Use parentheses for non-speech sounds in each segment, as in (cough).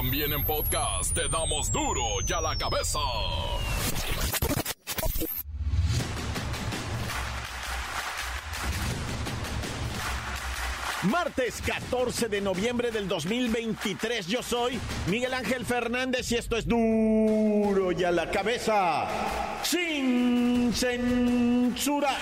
También en podcast te damos duro y a la cabeza. Martes 14 de noviembre del 2023. Yo soy Miguel Ángel Fernández y esto es duro y a la cabeza. Sin censura.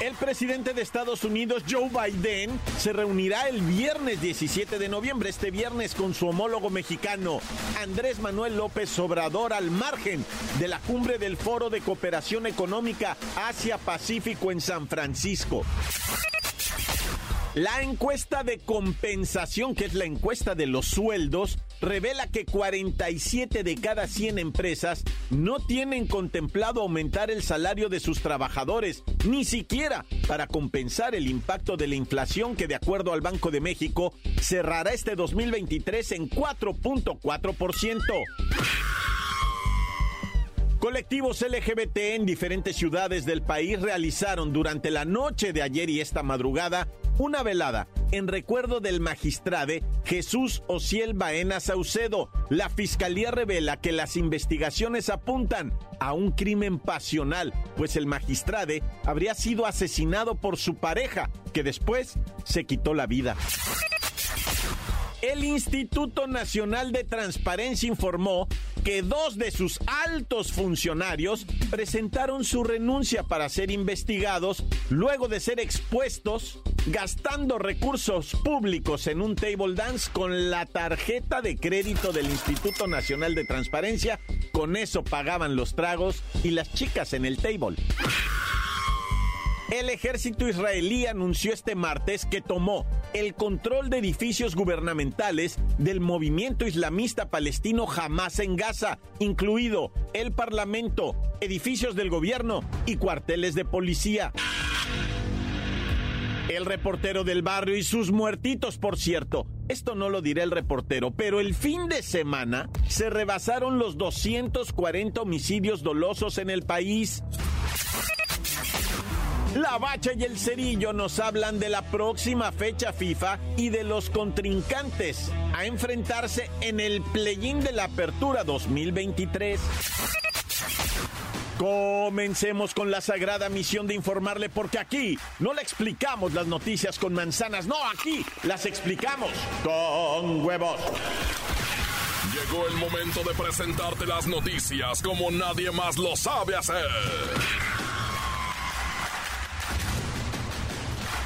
El presidente de Estados Unidos, Joe Biden, se reunirá el viernes 17 de noviembre, este viernes, con su homólogo mexicano, Andrés Manuel López Obrador, al margen de la cumbre del Foro de Cooperación Económica Asia-Pacífico en San Francisco. La encuesta de compensación, que es la encuesta de los sueldos, revela que 47 de cada 100 empresas no tienen contemplado aumentar el salario de sus trabajadores, ni siquiera para compensar el impacto de la inflación que de acuerdo al Banco de México cerrará este 2023 en 4.4%. Colectivos LGBT en diferentes ciudades del país realizaron durante la noche de ayer y esta madrugada una velada en recuerdo del magistrade Jesús Ociel Baena Saucedo. La fiscalía revela que las investigaciones apuntan a un crimen pasional, pues el magistrade habría sido asesinado por su pareja, que después se quitó la vida. El Instituto Nacional de Transparencia informó que dos de sus altos funcionarios presentaron su renuncia para ser investigados luego de ser expuestos gastando recursos públicos en un table dance con la tarjeta de crédito del Instituto Nacional de Transparencia. Con eso pagaban los tragos y las chicas en el table. El ejército israelí anunció este martes que tomó el control de edificios gubernamentales del movimiento islamista palestino Hamas en Gaza, incluido el parlamento, edificios del gobierno y cuarteles de policía. El reportero del barrio y sus muertitos, por cierto. Esto no lo dirá el reportero, pero el fin de semana se rebasaron los 240 homicidios dolosos en el país. La Bacha y el Cerillo nos hablan de la próxima fecha FIFA y de los contrincantes a enfrentarse en el play-in de la Apertura 2023. Comencemos con la sagrada misión de informarle porque aquí no le explicamos las noticias con manzanas, no, aquí las explicamos con huevos. Llegó el momento de presentarte las noticias como nadie más lo sabe hacer.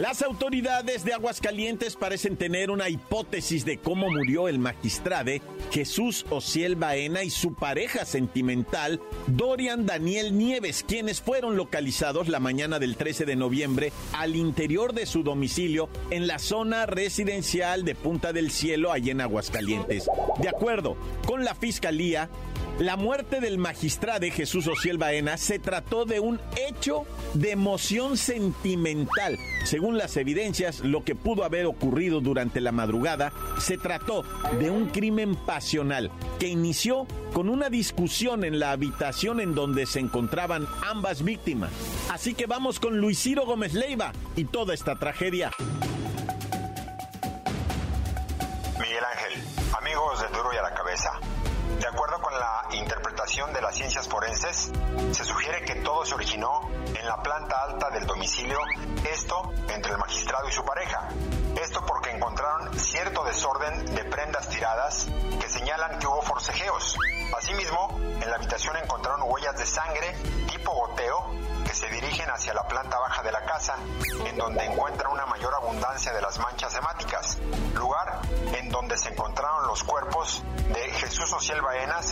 Las autoridades de Aguascalientes parecen tener una hipótesis de cómo murió el magistrade Jesús Ociel Baena y su pareja sentimental Dorian Daniel Nieves, quienes fueron localizados la mañana del 13 de noviembre al interior de su domicilio en la zona residencial de Punta del Cielo, allá en Aguascalientes. De acuerdo con la fiscalía, la muerte del magistrado Jesús Ociel Baena se trató de un hecho de emoción sentimental. Según las evidencias, lo que pudo haber ocurrido durante la madrugada se trató de un crimen pasional que inició con una discusión en la habitación en donde se encontraban ambas víctimas. Así que vamos con Luis Ciro Gómez Leiva y toda esta tragedia. Miguel Ángel, amigos de Duro y a la Cabeza. Acuerdo con la interpretación de las ciencias forenses, se sugiere que todo se originó en la planta alta del domicilio, esto entre el magistrado y su pareja. Esto porque encontraron cierto desorden de prendas tiradas que señalan que hubo forcejeos. Asimismo, en la habitación encontraron huellas de sangre tipo goteo que se dirigen hacia la planta baja de la casa, en donde Jesús Ociel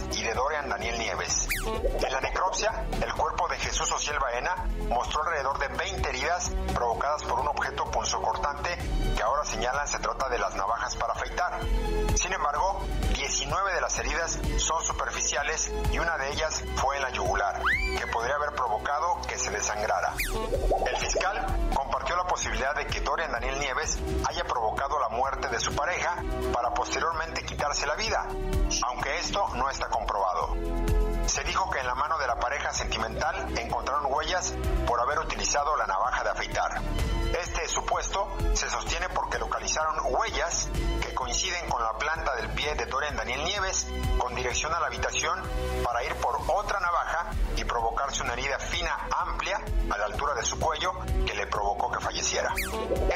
haya provocado la muerte de su pareja para posteriormente quitarse la vida, aunque esto no está comprobado. Se dijo que en la mano de la pareja sentimental encontraron huellas por haber utilizado la navaja de afeitar. Este supuesto se sostiene porque localizaron huellas que coinciden con la planta del pie de Dorian Daniel Nieves con dirección a la habitación para ir por otra navaja y provocarse una herida fina amplia a la altura de su cuello que le provocó que falleciera.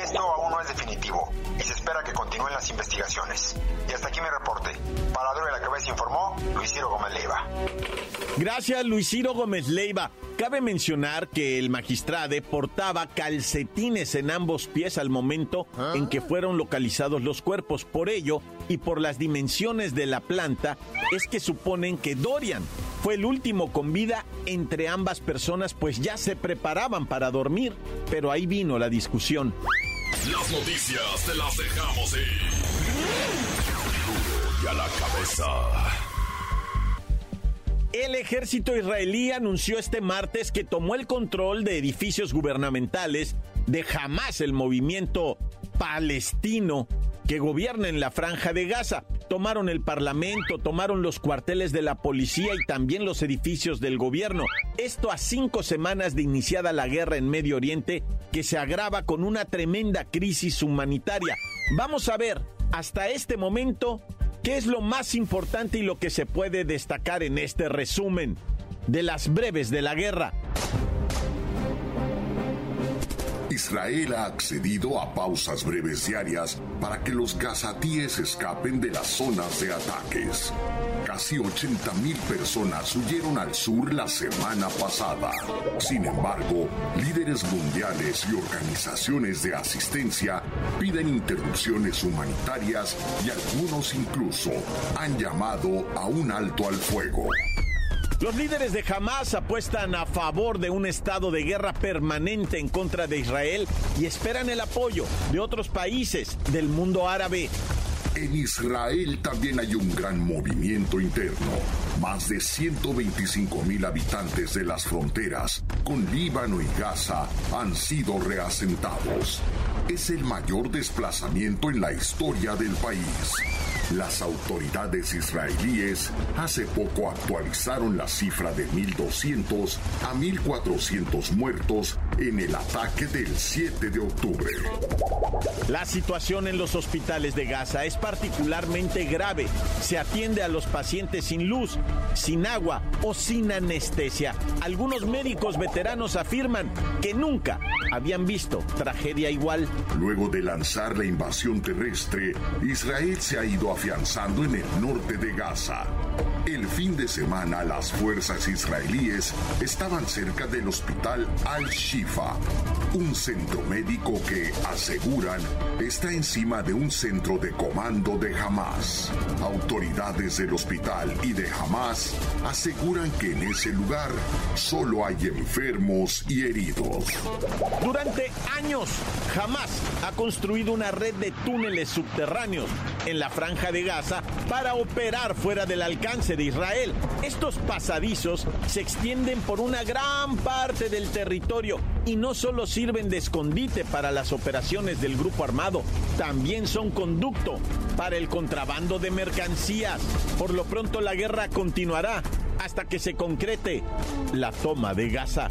Esto aún no es definitivo y se espera que continúen las investigaciones. Y hasta aquí mi reporte. Para Duro de la Cabeza informó Luis Ciro Gómez Leiva. Gracias Luis Ciro Gómez Leiva. Cabe mencionar que el magistrado portaba calcetines en ambos pies al momento en que fueron localizados los cuerpos. Por ello, y por las dimensiones de la planta, es que suponen que Dorian fue el último con vida entre ambas personas, pues ya se preparaban para dormir. Pero ahí vino la discusión. Las noticias te las dejamos ir. Y a la cabeza. El ejército israelí anunció este martes que tomó el control de edificios gubernamentales de Hamas, el movimiento palestino que gobierna en la franja de Gaza. Tomaron el parlamento, tomaron los cuarteles de la policía y también los edificios del gobierno. Esto a cinco semanas de iniciada la guerra en Medio Oriente que se agrava con una tremenda crisis humanitaria. Vamos a ver, hasta este momento, ¿Qué es lo más importante y lo que se puede destacar en este resumen de las breves de la guerra? Israel ha accedido a pausas breves diarias para que los gazatíes escapen de las zonas de ataques. Casi 80 mil personas huyeron al sur la semana pasada. Sin embargo, líderes mundiales y organizaciones de asistencia piden interrupciones humanitarias y algunos incluso han llamado a un alto al fuego. Los líderes de Hamas apuestan a favor de un estado de guerra permanente en contra de Israel y esperan el apoyo de otros países del mundo árabe. En Israel también hay un gran movimiento interno. Más de 125 mil habitantes de las fronteras con Líbano y Gaza han sido reasentados. Es el mayor desplazamiento en la historia del país. Las autoridades israelíes hace poco actualizaron la cifra de 1.200 a 1.400 muertos en el ataque del 7 de octubre. La situación en los hospitales de Gaza es particularmente grave. Se atiende a los pacientes sin luz, sin agua o sin anestesia. Algunos médicos veteranos afirman que nunca habían visto tragedia igual. Luego de lanzar la invasión terrestre, Israel se ha ido afianzando en el norte de Gaza. El fin de semana las fuerzas israelíes estaban cerca del hospital Al-Shifa, un centro médico que, aseguran, está encima de un centro de comando de Hamas. Autoridades del hospital y de Hamas aseguran que en ese lugar solo hay enfermos y heridos. Durante años, Hamas ha construido una red de túneles subterráneos en la franja de Gaza para operar fuera del de Israel. Estos pasadizos se extienden por una gran parte del territorio y no solo sirven de escondite para las operaciones del grupo armado, también son conducto para el contrabando de mercancías. Por lo pronto la guerra continuará hasta que se concrete la toma de Gaza.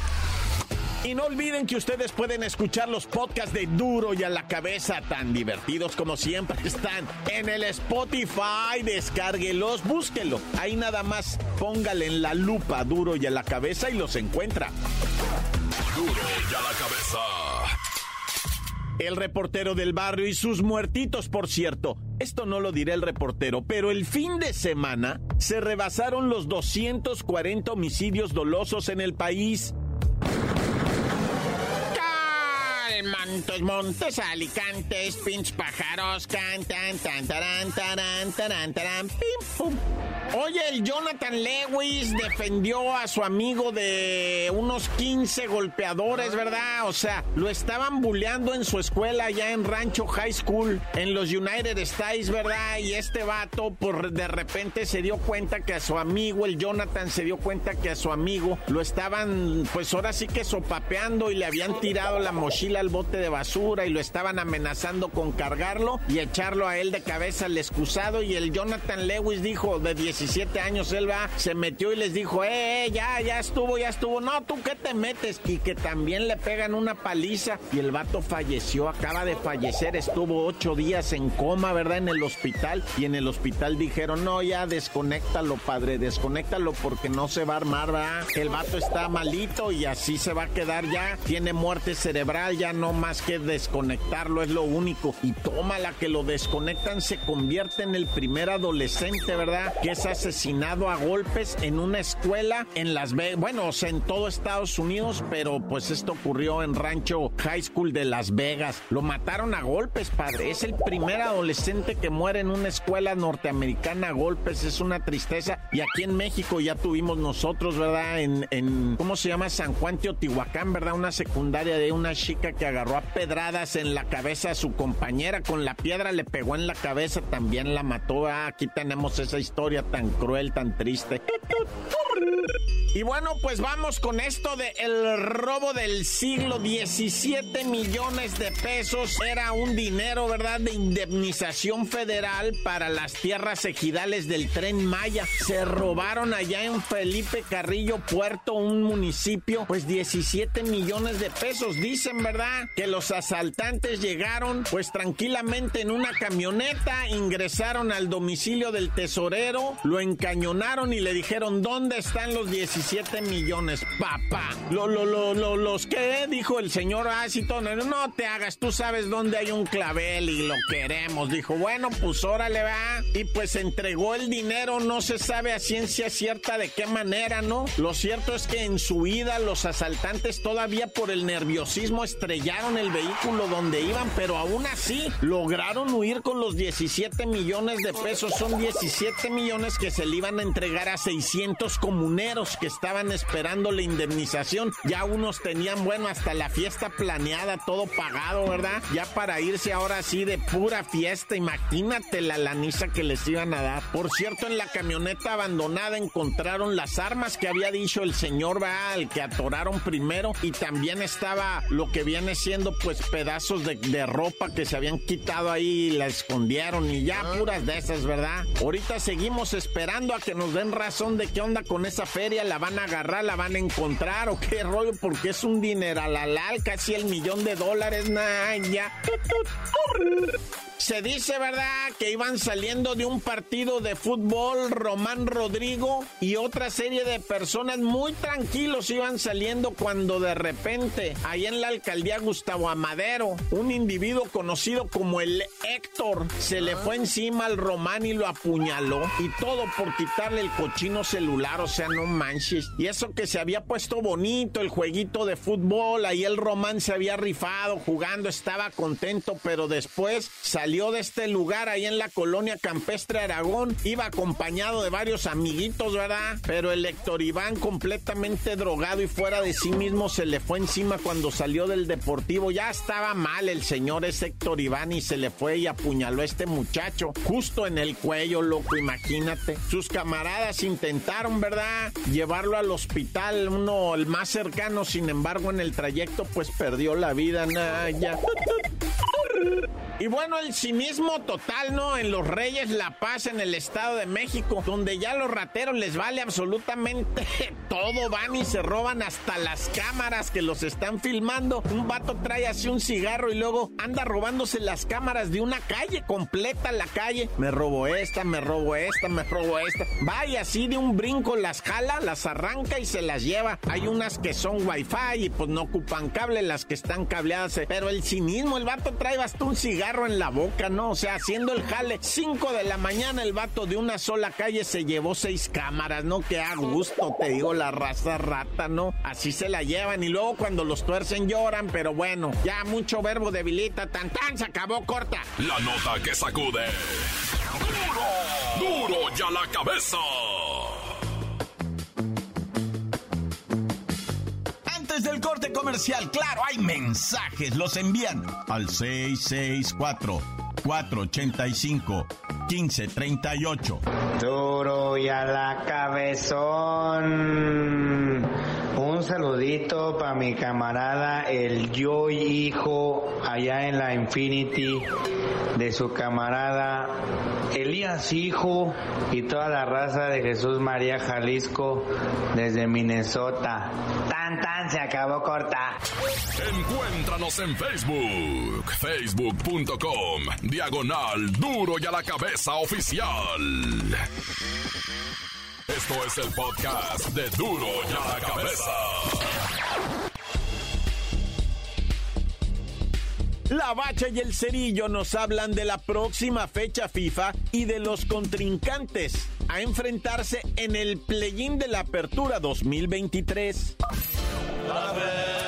Y no olviden que ustedes pueden escuchar los podcasts de Duro y a la cabeza, tan divertidos como siempre están en el Spotify. Descárguelos, búsquelo. Ahí nada más póngale en la lupa Duro y a la cabeza y los encuentra. Duro y a la cabeza. El reportero del barrio y sus muertitos, por cierto. Esto no lo dirá el reportero, pero el fin de semana se rebasaron los 240 homicidios dolosos en el país. Montes, montes, alicantes, pinch pájaros, cantan, tan, taran, taran, taran, taran, pim, pum. Oye, el Jonathan Lewis defendió a su amigo de unos 15 golpeadores, ¿verdad? O sea, lo estaban bulleando en su escuela ya en Rancho High School, en los United States, ¿verdad? Y este vato, por de repente se dio cuenta que a su amigo, el Jonathan, se dio cuenta que a su amigo lo estaban, pues ahora sí que sopapeando y le habían tirado la mochila al bote de basura y lo estaban amenazando con cargarlo y echarlo a él de cabeza al excusado. Y el Jonathan Lewis dijo, de 10 17 años, él va, se metió y les dijo, eh, eh, ya, ya estuvo, ya estuvo. No, tú qué te metes. Y que también le pegan una paliza. Y el vato falleció, acaba de fallecer, estuvo ocho días en coma, ¿verdad? En el hospital. Y en el hospital dijeron, no, ya desconéctalo, padre, desconéctalo porque no se va a armar, ¿verdad? El vato está malito y así se va a quedar ya. Tiene muerte cerebral, ya no más que desconectarlo, es lo único. Y toma la que lo desconectan, se convierte en el primer adolescente, ¿verdad? Que es asesinado a golpes en una escuela en Las Vegas, bueno, o sea, en todo Estados Unidos, pero pues esto ocurrió en Rancho High School de Las Vegas. Lo mataron a golpes, padre. Es el primer adolescente que muere en una escuela norteamericana a golpes. Es una tristeza. Y aquí en México ya tuvimos nosotros, ¿verdad? En, en ¿cómo se llama? San Juan Teotihuacán, ¿verdad? Una secundaria de una chica que agarró a pedradas en la cabeza a su compañera. Con la piedra le pegó en la cabeza, también la mató. Ah, aquí tenemos esa historia tan cruel, tan triste. Y bueno, pues vamos con esto de el robo del siglo. 17 millones de pesos era un dinero, ¿verdad?, de indemnización federal para las tierras ejidales del tren Maya. Se robaron allá en Felipe Carrillo Puerto, un municipio, pues 17 millones de pesos. Dicen, ¿verdad?, que los asaltantes llegaron pues tranquilamente en una camioneta, ingresaron al domicilio del tesorero, lo encañonaron y le dijeron, ¿dónde están los 17 17 millones, papá. Lo, lo, lo, lo, los que dijo el señor Asitón, no te hagas, tú sabes dónde hay un clavel y lo queremos. Dijo, bueno, pues órale va. Y pues entregó el dinero, no se sabe a ciencia cierta de qué manera, ¿no? Lo cierto es que en su ida los asaltantes todavía por el nerviosismo estrellaron el vehículo donde iban, pero aún así lograron huir con los 17 millones de pesos. Son 17 millones que se le iban a entregar a 600 comuneros que estaban esperando la indemnización. Ya unos tenían, bueno, hasta la fiesta planeada, todo pagado, ¿verdad? Ya para irse ahora sí de pura fiesta. Imagínate la laniza que les iban a dar. Por cierto, en la camioneta abandonada encontraron las armas que había dicho el señor Baal, que atoraron primero. Y también estaba lo que viene siendo, pues, pedazos de, de ropa que se habían quitado ahí y la escondieron. Y ya puras de esas, ¿verdad? Ahorita seguimos esperando a que nos den razón de qué onda con esa feria. La van a agarrar, la van a encontrar o qué rollo, porque es un dineral al casi el millón de dólares, nah, ya. Se dice, ¿verdad?, que iban saliendo de un partido de fútbol Román Rodrigo y otra serie de personas muy tranquilos iban saliendo cuando de repente, ahí en la alcaldía Gustavo Amadero, un individuo conocido como el Héctor se le fue encima al Román y lo apuñaló y todo por quitarle el cochino celular, o sea, no manches. Y eso que se había puesto bonito el jueguito de fútbol, ahí el Román se había rifado jugando, estaba contento, pero después salió salió de este lugar ahí en la colonia campestre Aragón, iba acompañado de varios amiguitos, ¿verdad? Pero el Héctor Iván completamente drogado y fuera de sí mismo se le fue encima cuando salió del deportivo. Ya estaba mal el señor ese Héctor Iván y se le fue y apuñaló a este muchacho justo en el cuello, loco, imagínate. Sus camaradas intentaron, ¿verdad? Llevarlo al hospital, uno el más cercano, sin embargo, en el trayecto pues perdió la vida, Naya. Y bueno, el cinismo total, ¿no? En los Reyes La Paz, en el Estado de México, donde ya los rateros les vale absolutamente (laughs) todo, van y se roban hasta las cámaras que los están filmando. Un vato trae así un cigarro y luego anda robándose las cámaras de una calle, completa la calle. Me robo esta, me robo esta, me robo esta. Va y así de un brinco las jala, las arranca y se las lleva. Hay unas que son wifi y pues no ocupan cable, las que están cableadas. Pero el cinismo, el vato trae hasta un cigarro en la boca, ¿no? O sea, haciendo el jale. 5 de la mañana el vato de una sola calle se llevó seis cámaras, ¿no? Que a gusto, te digo, la raza rata, ¿no? Así se la llevan y luego cuando los tuercen lloran, pero bueno, ya mucho verbo debilita, tan tan, se acabó corta. La nota que sacude. ¡Duro! ¡Duro ya la cabeza! Comercial, claro, hay mensajes, los envían al 664 485 1538. Duro y a la cabezón. Un saludito para mi camarada el yo hijo allá en la Infinity de su camarada Elías hijo y toda la raza de Jesús María Jalisco desde Minnesota. Tan tan se acabó corta. Encuéntranos en Facebook, facebook.com, diagonal duro y a la cabeza oficial. Esto es el podcast de duro y a la cabeza. La Bacha y el Cerillo nos hablan de la próxima fecha FIFA y de los contrincantes a enfrentarse en el play-in de la Apertura 2023. ¡La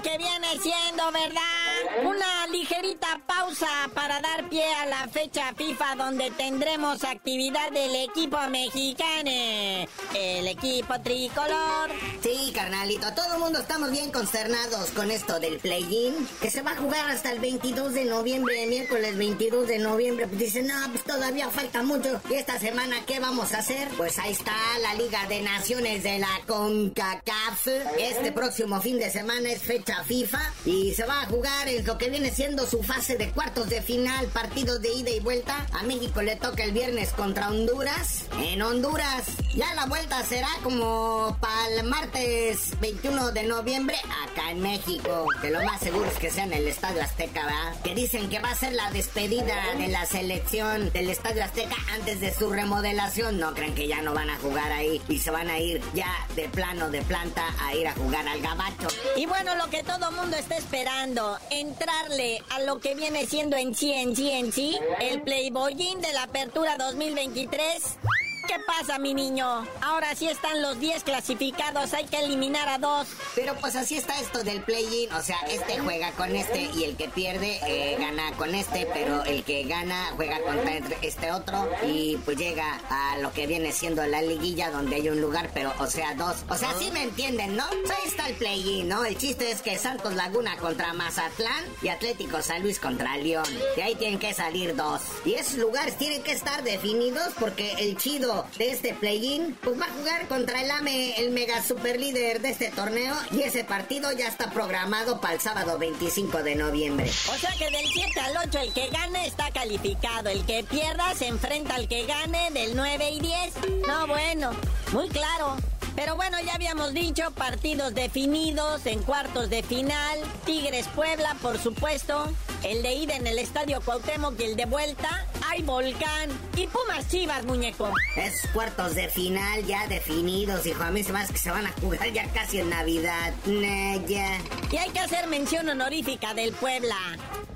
que viene siendo, ¿verdad? Una ligerita pausa para dar pie a la fecha FIFA donde tendremos actividad del equipo mexicano. El equipo tricolor. Sí, carnalito, todo el mundo estamos bien consternados con esto del play-in, que se va a jugar hasta el 22 de noviembre, miércoles 22 de noviembre. Pues dicen, no, pues todavía falta mucho. ¿Y esta semana qué vamos a hacer? Pues ahí está la Liga de Naciones de la CONCACAF. Este próximo fin de semana es fecha FIFA y se va a jugar en lo que viene siendo su fase de cuartos de final, partidos de ida y vuelta. A México le toca el viernes contra Honduras. En Honduras, ya la vuelta será como para el martes 21 de noviembre acá en México. Que lo más seguro es que sea en el Estadio Azteca, ¿verdad? Que dicen que va a ser la despedida de la selección del Estadio Azteca antes de su remodelación. No crean que ya no van a jugar ahí y se van a ir ya de plano, de planta, a ir a jugar al gabacho. Y bueno, lo que todo mundo está esperando, entrarle a lo que viene siendo en sí, en sí, en el Playboyín de la Apertura 2023. ¿Qué pasa, mi niño? Ahora sí están los 10 clasificados, hay que eliminar a dos. Pero pues así está esto del play-in, o sea, este juega con este y el que pierde eh, gana con este, pero el que gana juega contra este otro y pues llega a lo que viene siendo la liguilla donde hay un lugar, pero o sea, dos. O sea, sí me entienden, ¿no? Ahí está el play-in, ¿no? El chiste es que Santos Laguna contra Mazatlán y Atlético San Luis contra León. De ahí tienen que salir dos. Y esos lugares tienen que estar definidos porque el chido de este play-in, pues va a jugar contra el AME, el mega super líder de este torneo, y ese partido ya está programado para el sábado 25 de noviembre. O sea que del 7 al 8 el que gane está calificado, el que pierda se enfrenta al que gane del 9 y 10. No, bueno, muy claro. Pero bueno, ya habíamos dicho, partidos definidos en cuartos de final. Tigres Puebla, por supuesto. El de ida en el Estadio Cuauhtémoc y el de vuelta. Hay Volcán. Y Pumas Chivas, muñeco. Es cuartos de final ya definidos, hijo. A mí se me hace que se van a jugar ya casi en Navidad. Naya. Y hay que hacer mención honorífica del Puebla.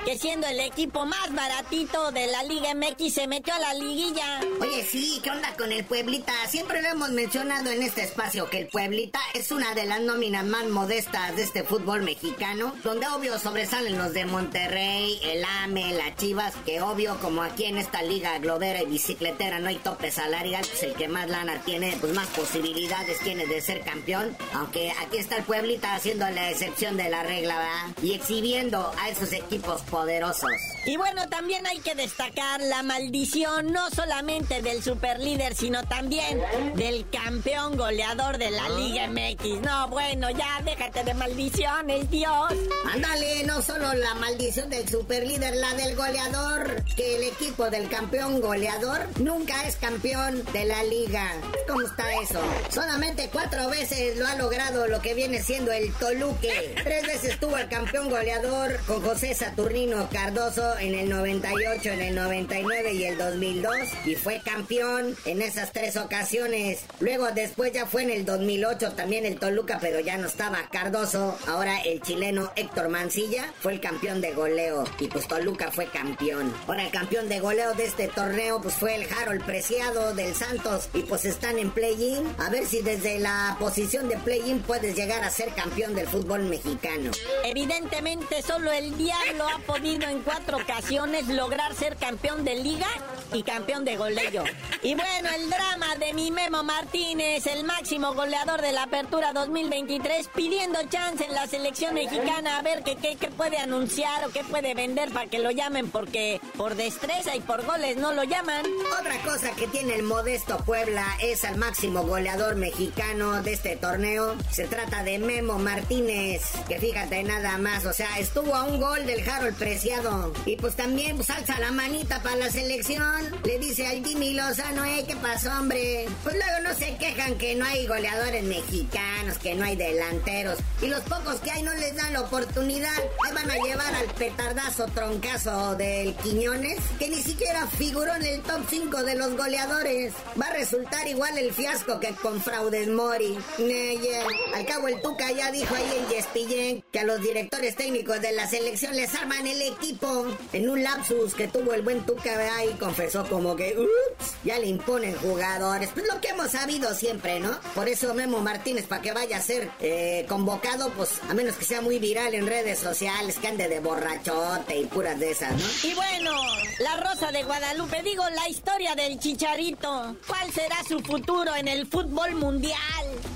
Que siendo el equipo más baratito de la Liga MX se metió a la liguilla. Oye, sí, ¿qué onda con el Pueblita? Siempre lo hemos mencionado en este espacio que el Pueblita es una de las nóminas más modestas de este fútbol mexicano, donde obvio sobresalen los de Monterrey, el AME, las Chivas, que obvio como aquí en esta liga globera y bicicletera no hay tope salarial, pues el que más lana tiene, pues más posibilidades tiene de ser campeón, aunque aquí está el Pueblita haciendo la excepción de la regla, ¿verdad? Y exhibiendo a esos equipos poderosos. Y bueno, también hay que destacar la maldición no solamente del superlíder, sino también del campeón goleador de la Liga MX. No, bueno, ya déjate de maldiciones, Dios. Ándale, no solo la maldición del superlíder, la del goleador, que el equipo del campeón goleador nunca es campeón de la liga. ¿Cómo está eso? Solamente cuatro veces lo ha logrado lo que viene siendo el Toluque. Tres veces tuvo el campeón goleador con José Saturnino Cardoso en el 98, en el 99 y el 2002 y fue campeón en esas tres ocasiones. Luego después ya fue en el 2008 también el Toluca, pero ya no estaba Cardoso. Ahora el chileno Héctor Mancilla fue el campeón de goleo y pues Toluca fue campeón. Ahora el campeón de goleo de este torneo pues fue el Harold Preciado del Santos y pues están en play-in. A ver si desde la posición de play-in puedes llegar a ser campeón del fútbol mexicano. Evidentemente solo el diablo ha podido en cuatro ocasiones lograr ser campeón de liga y campeón de goleo. Y bueno, el drama de mi Memo Martínez, el máximo goleador de la Apertura 2023, pidiendo chance en la selección mexicana a ver qué, qué, qué puede anunciar o qué puede vender para que lo llamen porque por destreza y por goles no lo llaman. Otra cosa que tiene el modesto Puebla es al máximo goleador mexicano de este torneo. Se trata de Memo Martínez, que fíjate nada más, o sea, estuvo a un gol del Harold Preciado. Y pues también pues, alza la manita para la selección. Le dice al Jimmy Lozano, eh, ¿qué pasó, hombre? Pues luego no se quejan que no hay goleadores mexicanos, que no hay delanteros. Y los pocos que hay no les dan la oportunidad. Ahí van a llevar al petardazo troncazo del Quiñones, que ni siquiera figuró en el top 5 de los goleadores. Va a resultar igual el fiasco que con Fraudes Mori. Neye. Al cabo el Tuca ya dijo ahí en Yespillén que a los directores técnicos de la selección les arman el equipo. En un lapsus que tuvo el buen Tuca ahí confesó como que, ups, ya le imponen jugadores. Pues lo que hemos sabido siempre, ¿no? Por eso Memo Martínez, para que vaya a ser eh, convocado, pues a menos que sea muy viral en redes sociales, que ande de borrachote y puras de esas, ¿no? Y bueno, la Rosa de Guadalupe, digo, la historia del Chicharito. ¿Cuál será su futuro en el fútbol mundial?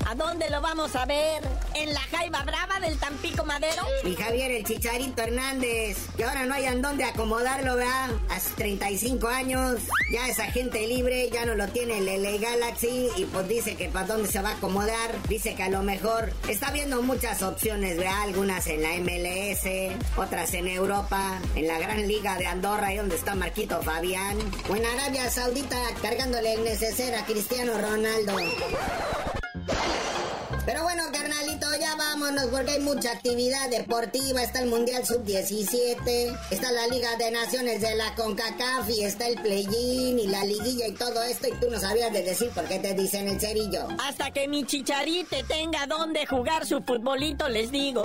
¿A dónde lo vamos a ver? ¿En la Jaiba Brava del Tampico Madero? Y Javier el Chicharito Hernández, que ahora no hay en dónde acomodarlo, ¿verdad? Hace 35 años, ya es agente libre, ya no lo tiene el LA Galaxy y pues dice que para dónde se va a acomodar. Dice que a lo mejor está viendo muchas opciones, ¿verdad? Algunas en la MLS, otras en Europa, en la Gran Liga de Andorra, ahí donde está Marquito Fabián, o en Arabia Saudita cargándole el neceser a Cristiano Ronaldo. Pero bueno, carnalito, ya vámonos porque hay mucha actividad deportiva. Está el Mundial Sub-17, está la Liga de Naciones de la CONCACAF y está el Play-In y la liguilla y todo esto. Y tú no sabías de decir por qué te dicen el cerillo. Hasta que mi chicharite tenga donde jugar su futbolito, les digo.